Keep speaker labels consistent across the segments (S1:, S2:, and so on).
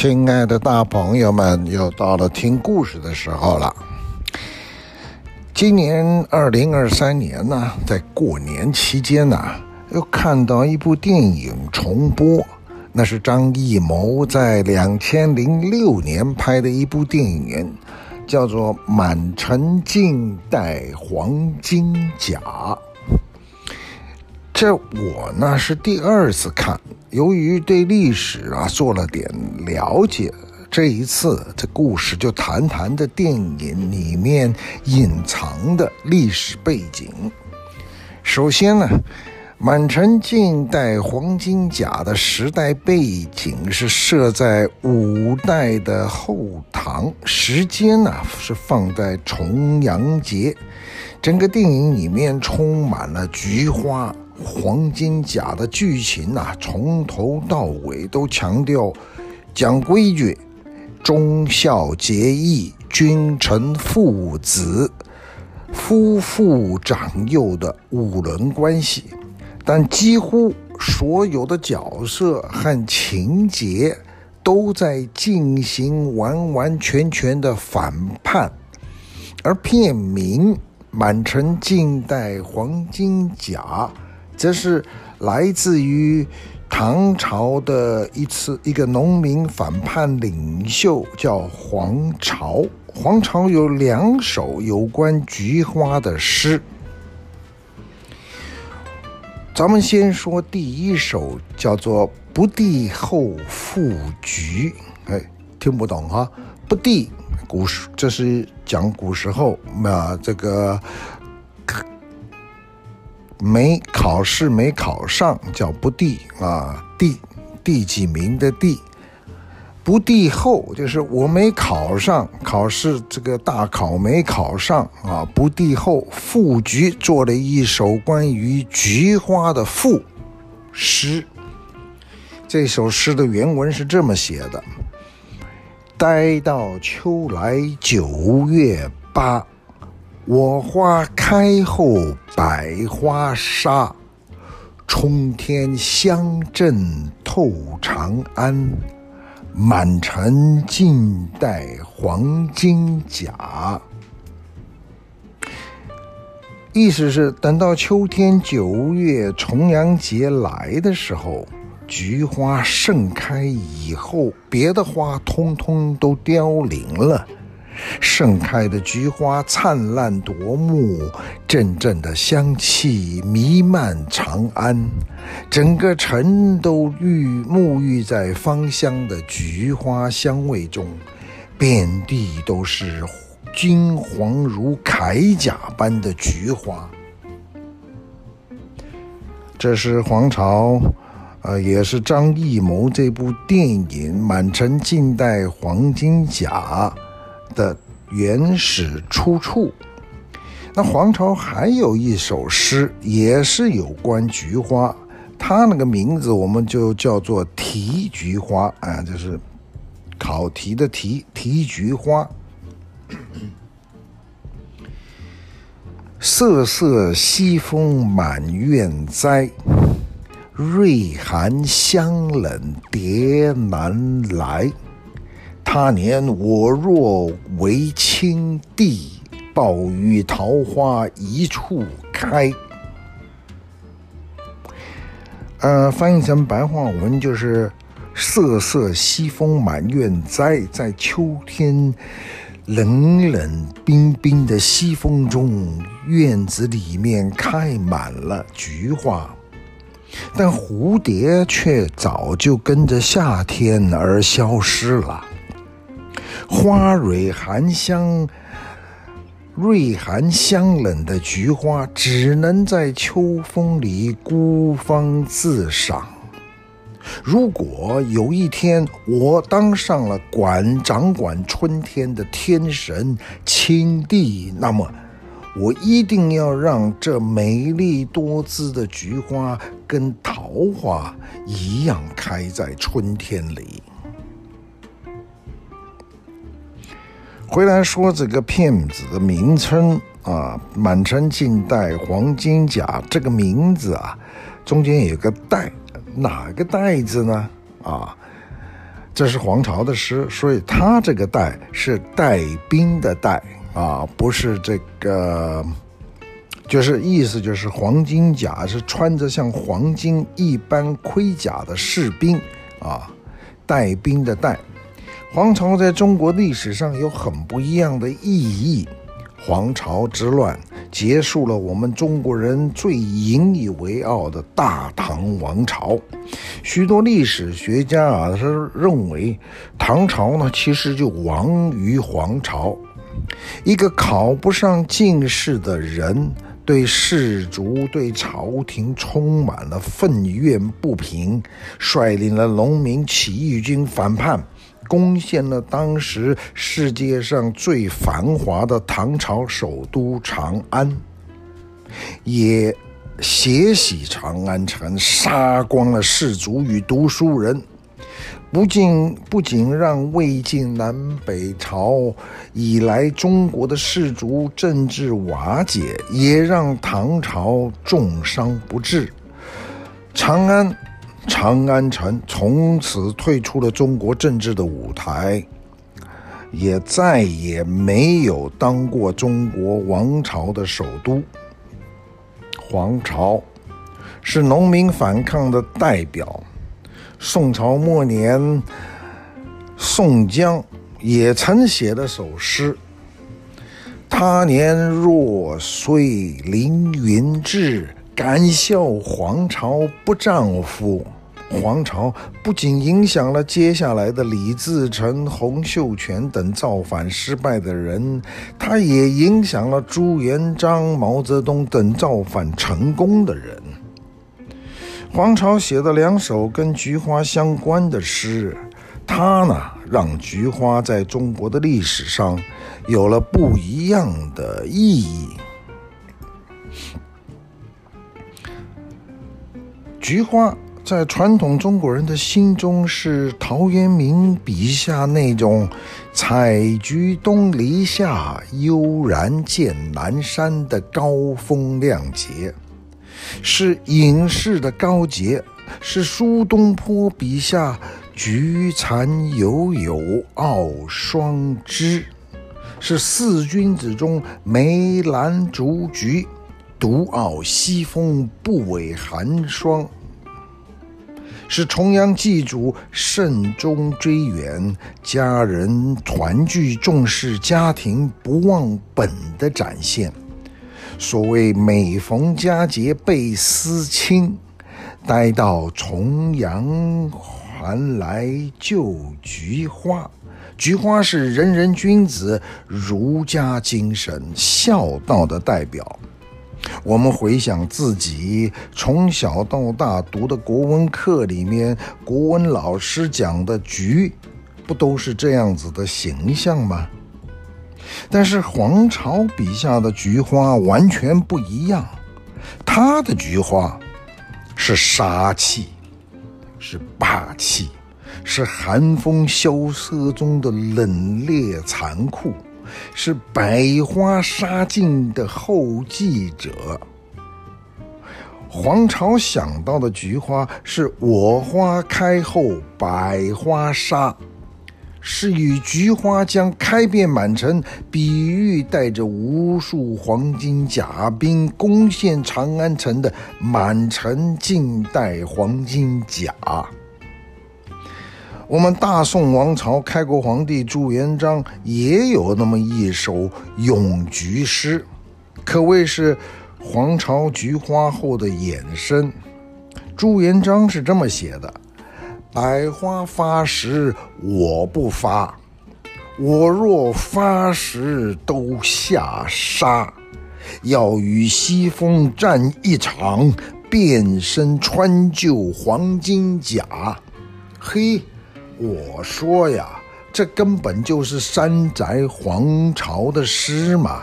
S1: 亲爱的大朋友们，又到了听故事的时候了。今年二零二三年呢，在过年期间呢，又看到一部电影重播，那是张艺谋在两千零六年拍的一部电影，叫做《满城尽带黄金甲》。这我呢是第二次看，由于对历史啊做了点了解，这一次这故事就谈谈的电影里面隐藏的历史背景。首先呢，《满城尽带黄金甲》的时代背景是设在五代的后唐，时间呢是放在重阳节，整个电影里面充满了菊花。黄金甲的剧情啊，从头到尾都强调讲规矩、忠孝节义、君臣父子、夫妇长幼的五伦关系，但几乎所有的角色和情节都在进行完完全全的反叛，而片名《满城尽带黄金甲》。这是来自于唐朝的一次一个农民反叛领袖，叫黄巢。黄巢有两首有关菊花的诗。咱们先说第一首，叫做“不第后复菊”。哎，听不懂哈？不第，古时这是讲古时候，那这个。没考试没考上叫不第啊，第第几名的第，不第后就是我没考上考试，这个大考没考上啊，不第后复菊做了一首关于菊花的赋诗。这首诗的原文是这么写的：待到秋来九月八。我花开后百花杀，冲天香阵透长安，满城尽带黄金甲。意思是等到秋天九月重阳节来的时候，菊花盛开以后，别的花通通都凋零了。盛开的菊花灿烂夺目，阵阵的香气弥漫长安，整个城都浴沐浴在芳香的菊花香味中，遍地都是金黄如铠甲般的菊花。这是黄巢，呃，也是张艺谋这部电影《满城尽带黄金甲》的原始出处。那黄巢还有一首诗，也是有关菊花，他那个名字我们就叫做《题菊花》啊，就是考题的题，题菊花。瑟瑟西风满院栽，瑞寒香冷蝶难来。他年我若为青帝，报与桃花一处开。呃，翻译成白话文就是：瑟瑟西风满院栽，在秋天冷冷冰冰的西风中，院子里面开满了菊花，但蝴蝶却早就跟着夏天而消失了。花蕊含香，瑞寒香冷的菊花只能在秋风里孤芳自赏。如果有一天我当上了管掌管春天的天神青帝，那么我一定要让这美丽多姿的菊花跟桃花一样开在春天里。回来说这个片子的名称啊，《满城尽带黄金甲》这个名字啊，中间有个带，哪个带字呢？啊，这是黄巢的诗，所以他这个带是带兵的带啊，不是这个，就是意思就是黄金甲是穿着像黄金一般盔甲的士兵啊，带兵的带。黄巢在中国历史上有很不一样的意义。黄巢之乱结束了我们中国人最引以为傲的大唐王朝。许多历史学家啊，是认为唐朝呢，其实就亡于黄巢。一个考不上进士的人，对士族、对朝廷充满了愤怨不平，率领了农民起义军反叛。攻陷了当时世界上最繁华的唐朝首都长安，也血洗长安城，杀光了士族与读书人，不仅不仅让魏晋南北朝以来中国的士族政治瓦解，也让唐朝重伤不治。长安。长安城从此退出了中国政治的舞台，也再也没有当过中国王朝的首都。黄巢是农民反抗的代表。宋朝末年，宋江也曾写了首诗：“他年若遂凌云志，敢笑黄巢不丈夫。”黄巢不仅影响了接下来的李自成、洪秀全等造反失败的人，他也影响了朱元璋、毛泽东等造反成功的人。黄巢写的两首跟菊花相关的诗，他呢，让菊花在中国的历史上有了不一样的意义。菊花。在传统中国人的心中，是陶渊明笔下那种“采菊东篱下，悠然见南山”的高风亮节，是隐士的高洁，是苏东坡笔下“菊残犹有傲霜枝”，是四君子中梅兰竹菊，独傲西风不为寒霜。是重阳祭祖、慎终追远、家人团聚、重视家庭、不忘本的展现。所谓每逢佳节倍思亲，待到重阳还来就菊花。菊花是仁人君子、儒家精神、孝道的代表。我们回想自己从小到大读的国文课里面，国文老师讲的菊，不都是这样子的形象吗？但是黄巢笔下的菊花完全不一样，他的菊花是杀气，是霸气，是寒风萧瑟中的冷冽残酷。是百花杀尽的后继者。黄巢想到的菊花是我花开后百花杀，是与菊花将开遍满城比喻带着无数黄金甲兵攻陷长安城的满城尽带黄金甲。我们大宋王朝开国皇帝朱元璋也有那么一首咏菊诗，可谓是皇朝菊花后的衍生。朱元璋是这么写的：“百花发时我不发，我若发时都下杀。要与西风战一场，遍身穿就黄金甲。”嘿。我说呀，这根本就是山寨黄巢的诗嘛。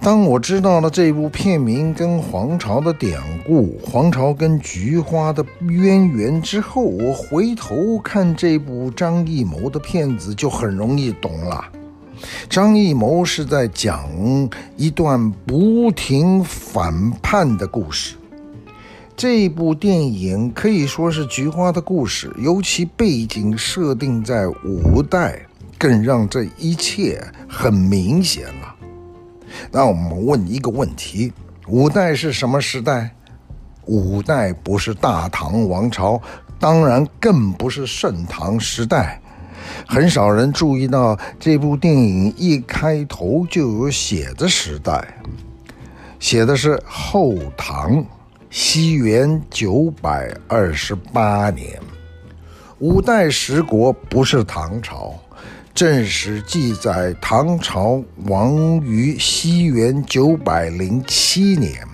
S1: 当我知道了这部片名跟黄巢的典故、黄巢跟菊花的渊源之后，我回头看这部张艺谋的片子就很容易懂了。张艺谋是在讲一段不停反叛的故事。这部电影可以说是菊花的故事，尤其背景设定在五代，更让这一切很明显了。那我们问一个问题：五代是什么时代？五代不是大唐王朝，当然更不是盛唐时代。很少人注意到这部电影一开头就有写的时代，写的是后唐，西元九百二十八年。五代十国不是唐朝，正史记载唐朝亡于西元九百零七年。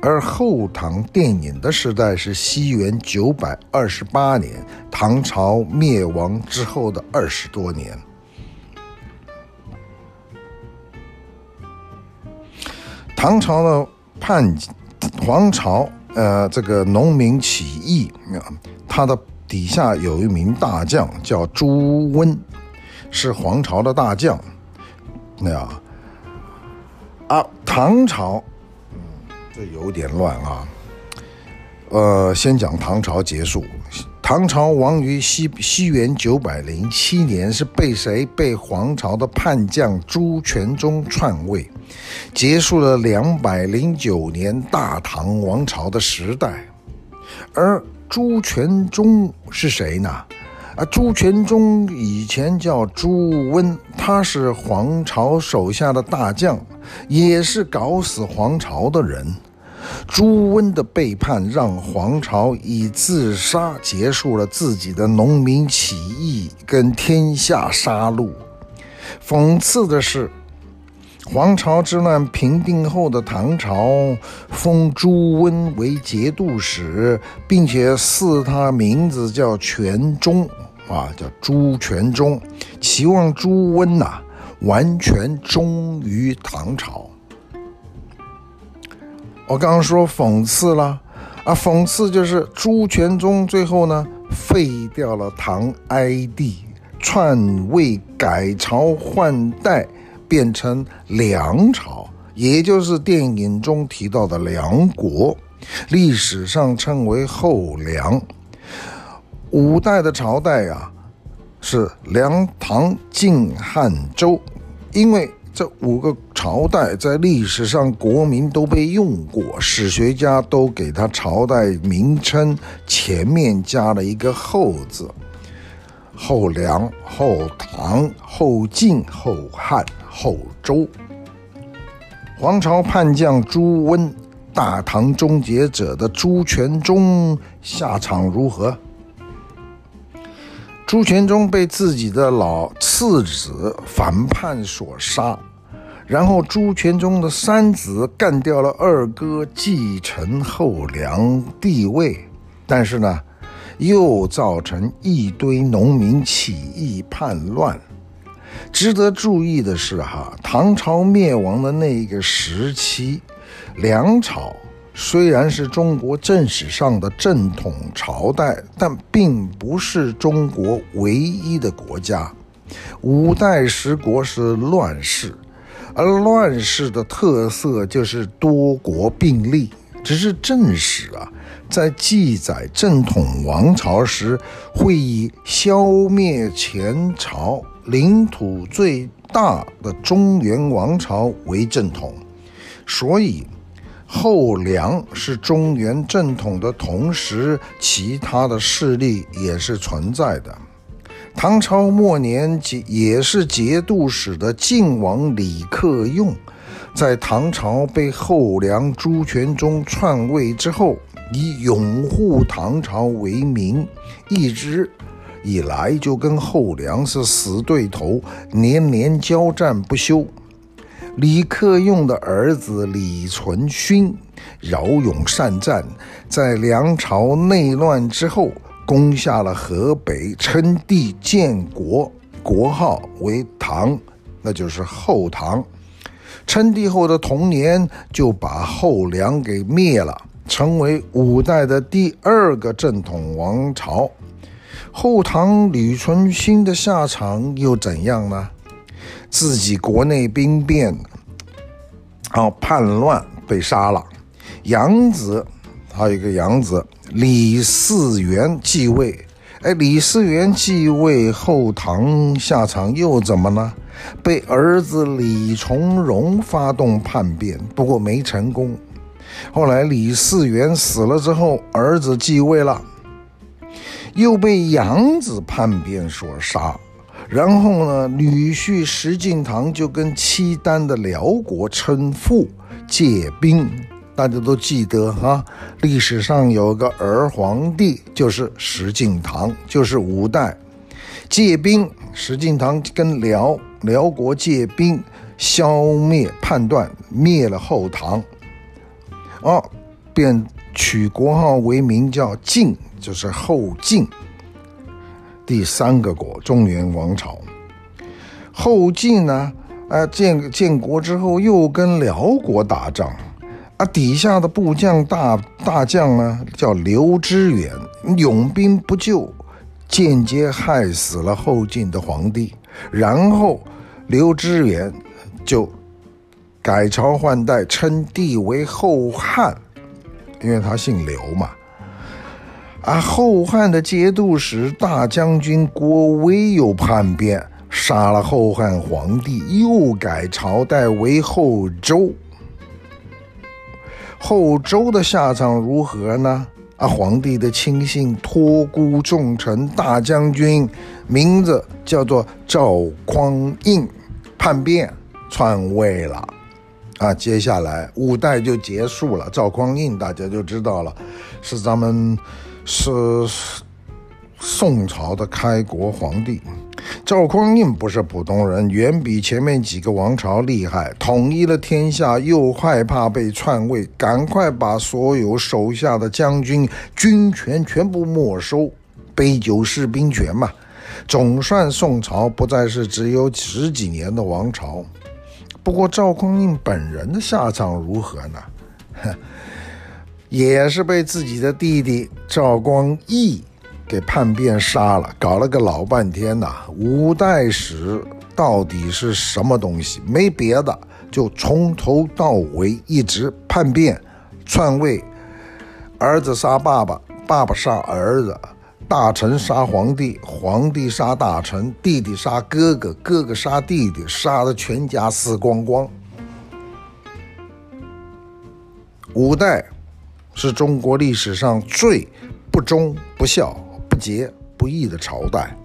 S1: 而后唐电影的时代是西元九百二十八年，唐朝灭亡之后的二十多年。唐朝的叛黄巢，呃，这个农民起义啊，他的底下有一名大将叫朱温，是黄巢的大将，那样啊，唐朝。嗯这有点乱啊，呃，先讲唐朝结束。唐朝亡于西西元九百零七年，是被谁？被黄巢的叛将朱全忠篡位，结束了两百零九年大唐王朝的时代。而朱全忠是谁呢？啊，朱全忠以前叫朱温，他是黄巢手下的大将，也是搞死黄巢的人。朱温的背叛让黄巢以自杀结束了自己的农民起义跟天下杀戮。讽刺的是，黄巢之乱平定后的唐朝封朱温为节度使，并且赐他名字叫全忠。啊，叫朱全忠，期望朱温呐、完全忠于唐朝。我刚刚说讽刺了啊，讽刺就是朱全忠最后呢废掉了唐哀帝，篡位改朝换代，变成梁朝，也就是电影中提到的梁国，历史上称为后梁。五代的朝代、啊，是梁、唐、晋、汉、周，因为这五个朝代在历史上国民都被用过，史学家都给他朝代名称前面加了一个“后”字，后梁、后唐、后晋、后汉、后周。黄巢叛将朱温，大唐终结者的朱全忠下场如何？朱全忠被自己的老次子反叛所杀，然后朱全忠的三子干掉了二哥，继承后梁帝位，但是呢，又造成一堆农民起义叛乱。值得注意的是，哈，唐朝灭亡的那个时期，梁朝。虽然是中国正史上的正统朝代，但并不是中国唯一的国家。五代十国是乱世，而乱世的特色就是多国并立。只是正史啊，在记载正统王朝时，会以消灭前朝领土最大的中原王朝为正统，所以。后梁是中原正统的同时，其他的势力也是存在的。唐朝末年，节也是节度使的晋王李克用，在唐朝被后梁朱全忠篡位之后，以拥护唐朝为名，一直以来就跟后梁是死对头，年年交战不休。李克用的儿子李存勖骁勇善战，在梁朝内乱之后，攻下了河北，称帝建国，国号为唐，那就是后唐。称帝后的同年，就把后梁给灭了，成为五代的第二个正统王朝。后唐李存勖的下场又怎样呢？自己国内兵变，然后叛乱被杀了，养子还有一个养子李嗣源继位。哎，李嗣源继位后，唐下场又怎么呢？被儿子李从荣发动叛变，不过没成功。后来李嗣源死了之后，儿子继位了，又被养子叛变所杀。然后呢，女婿石敬瑭就跟契丹的辽国称父借兵。大家都记得哈，历史上有个儿皇帝，就是石敬瑭，就是五代借兵，石敬瑭跟辽辽国借兵，消灭叛乱，灭了后唐，哦，便取国号为名叫晋，就是后晋，第三个国，中原王朝。后晋呢，呃，建建国之后又跟辽国打仗。啊，底下的部将大大将呢，叫刘知远，拥兵不救，间接害死了后晋的皇帝。然后刘知远就改朝换代，称帝为后汉，因为他姓刘嘛。啊，后汉的节度使大将军郭威又叛变，杀了后汉皇帝，又改朝代为后周。后周的下场如何呢？啊，皇帝的亲信托孤重臣大将军，名字叫做赵匡胤，叛变篡位了。啊，接下来五代就结束了。赵匡胤大家就知道了，是咱们是宋朝的开国皇帝。赵匡胤不是普通人，远比前面几个王朝厉害。统一了天下，又害怕被篡位，赶快把所有手下的将军军权全部没收，杯酒释兵权嘛。总算宋朝不再是只有十几年的王朝。不过赵匡胤本人的下场如何呢？哼，也是被自己的弟弟赵光义。给叛变杀了，搞了个老半天呐！五代史到底是什么东西？没别的，就从头到尾一直叛变、篡位，儿子杀爸爸，爸爸杀儿子，大臣杀皇帝，皇帝杀大臣，弟弟杀哥哥，哥哥杀弟弟，杀得全家死光光。五代是中国历史上最不忠不孝。不节不义的朝代，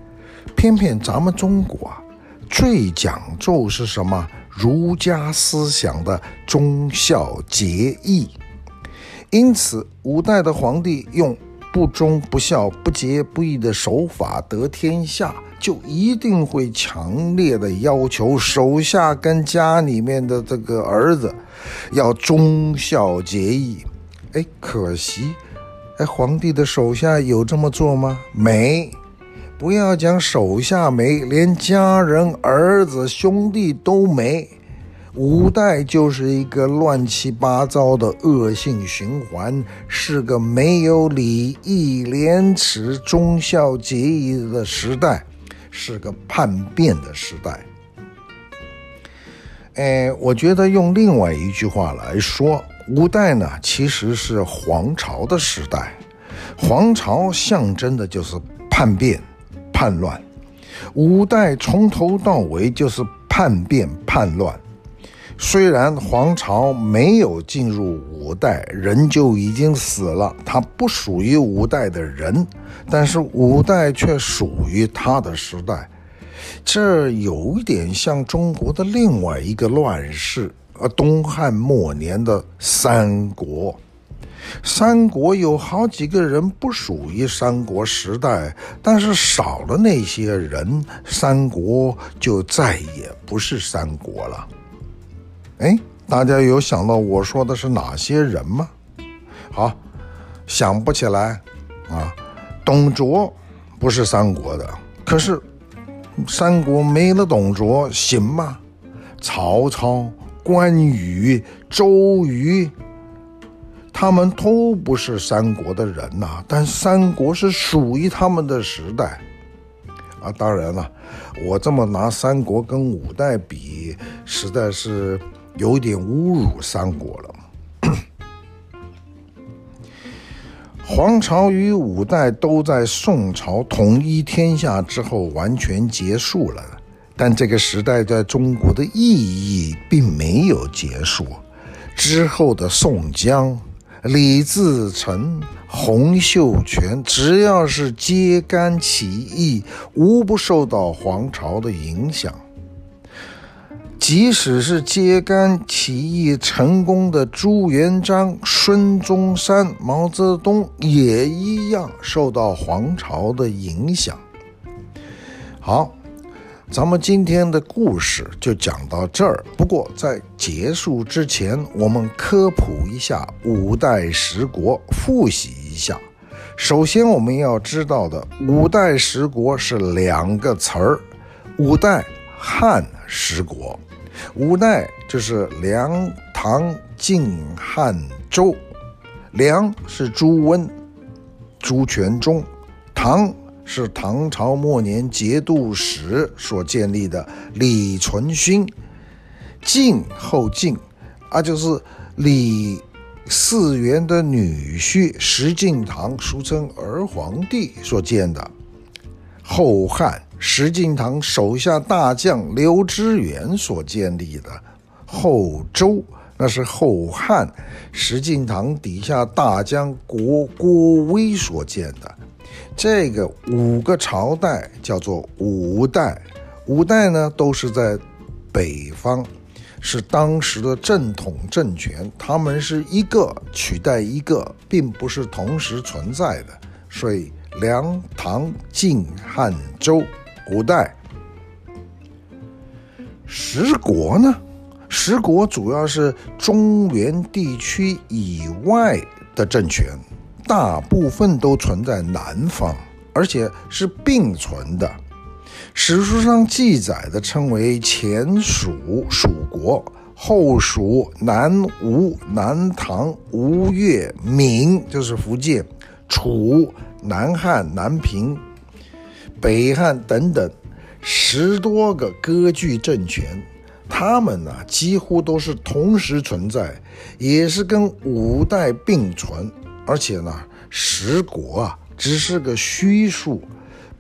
S1: 偏偏咱们中国啊，最讲究是什么？儒家思想的忠孝节义。因此，五代的皇帝用不忠不孝不节不义的手法得天下，就一定会强烈的要求手下跟家里面的这个儿子要忠孝节义。哎，可惜。哎，皇帝的手下有这么做吗？没，不要讲手下没，连家人、儿子、兄弟都没。五代就是一个乱七八糟的恶性循环，是个没有礼义廉耻、忠孝节义的时代，是个叛变的时代。哎，我觉得用另外一句话来说。五代呢，其实是皇朝的时代，皇朝象征的就是叛变、叛乱。五代从头到尾就是叛变、叛乱。虽然皇朝没有进入五代，人就已经死了，他不属于五代的人，但是五代却属于他的时代。这有一点像中国的另外一个乱世。啊东汉末年的三国，三国有好几个人不属于三国时代，但是少了那些人，三国就再也不是三国了。哎，大家有想到我说的是哪些人吗？好，想不起来啊。董卓不是三国的，可是三国没了董卓行吗？曹操。关羽、周瑜，他们都不是三国的人呐、但三国是属于他们的时代啊。当然了，我这么拿三国跟五代比，实在是有点侮辱三国了。黄巢与五代都在宋朝统一天下之后完全结束了，但这个时代在中国的意义并没有结束。之后的宋江、李自成、洪秀全，只要是揭竿起义，无不受到黄巢的影响。即使是揭竿起义成功的朱元璋、孙中山、毛泽东，也一样受到黄巢的影响。好，咱们今天的故事就讲到这儿。不过在结束之前，我们科普一下五代十国，复习一下。首先，我们要知道的五代十国是两个词儿：五代汉十国。五代就是梁、唐、晋、汉、周。梁是朱温、朱全忠，唐是唐朝末年节度使所建立的李存勖，晋后晋啊，就是李嗣源的女婿石敬瑭，俗称儿皇帝所建的。后汉，石敬瑭手下大将刘知远所建立的；后周，那是后汉石敬瑭底下大将郭郭威所建的。这个五个朝代叫做五代，五代呢都是在北方，是当时的正统政权，他们是一个取代一个，并不是同时存在的，所以。梁、唐、晋、汉、周，五代。十国呢？十国主要是中原地区以外的政权，大部分都存在南方，而且是并存的。史书上记载的称为前蜀蜀国，后蜀南吴、南唐、吴越、闽，就是福建、楚。南汉、南平、北汉等等十多个割据政权，他们呢几乎都是同时存在，也是跟五代并存。而且呢，十国啊只是个虚数，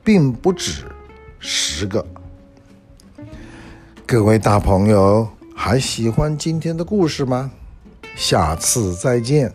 S1: 并不止十个。各位大朋友还喜欢今天的故事吗？下次再见。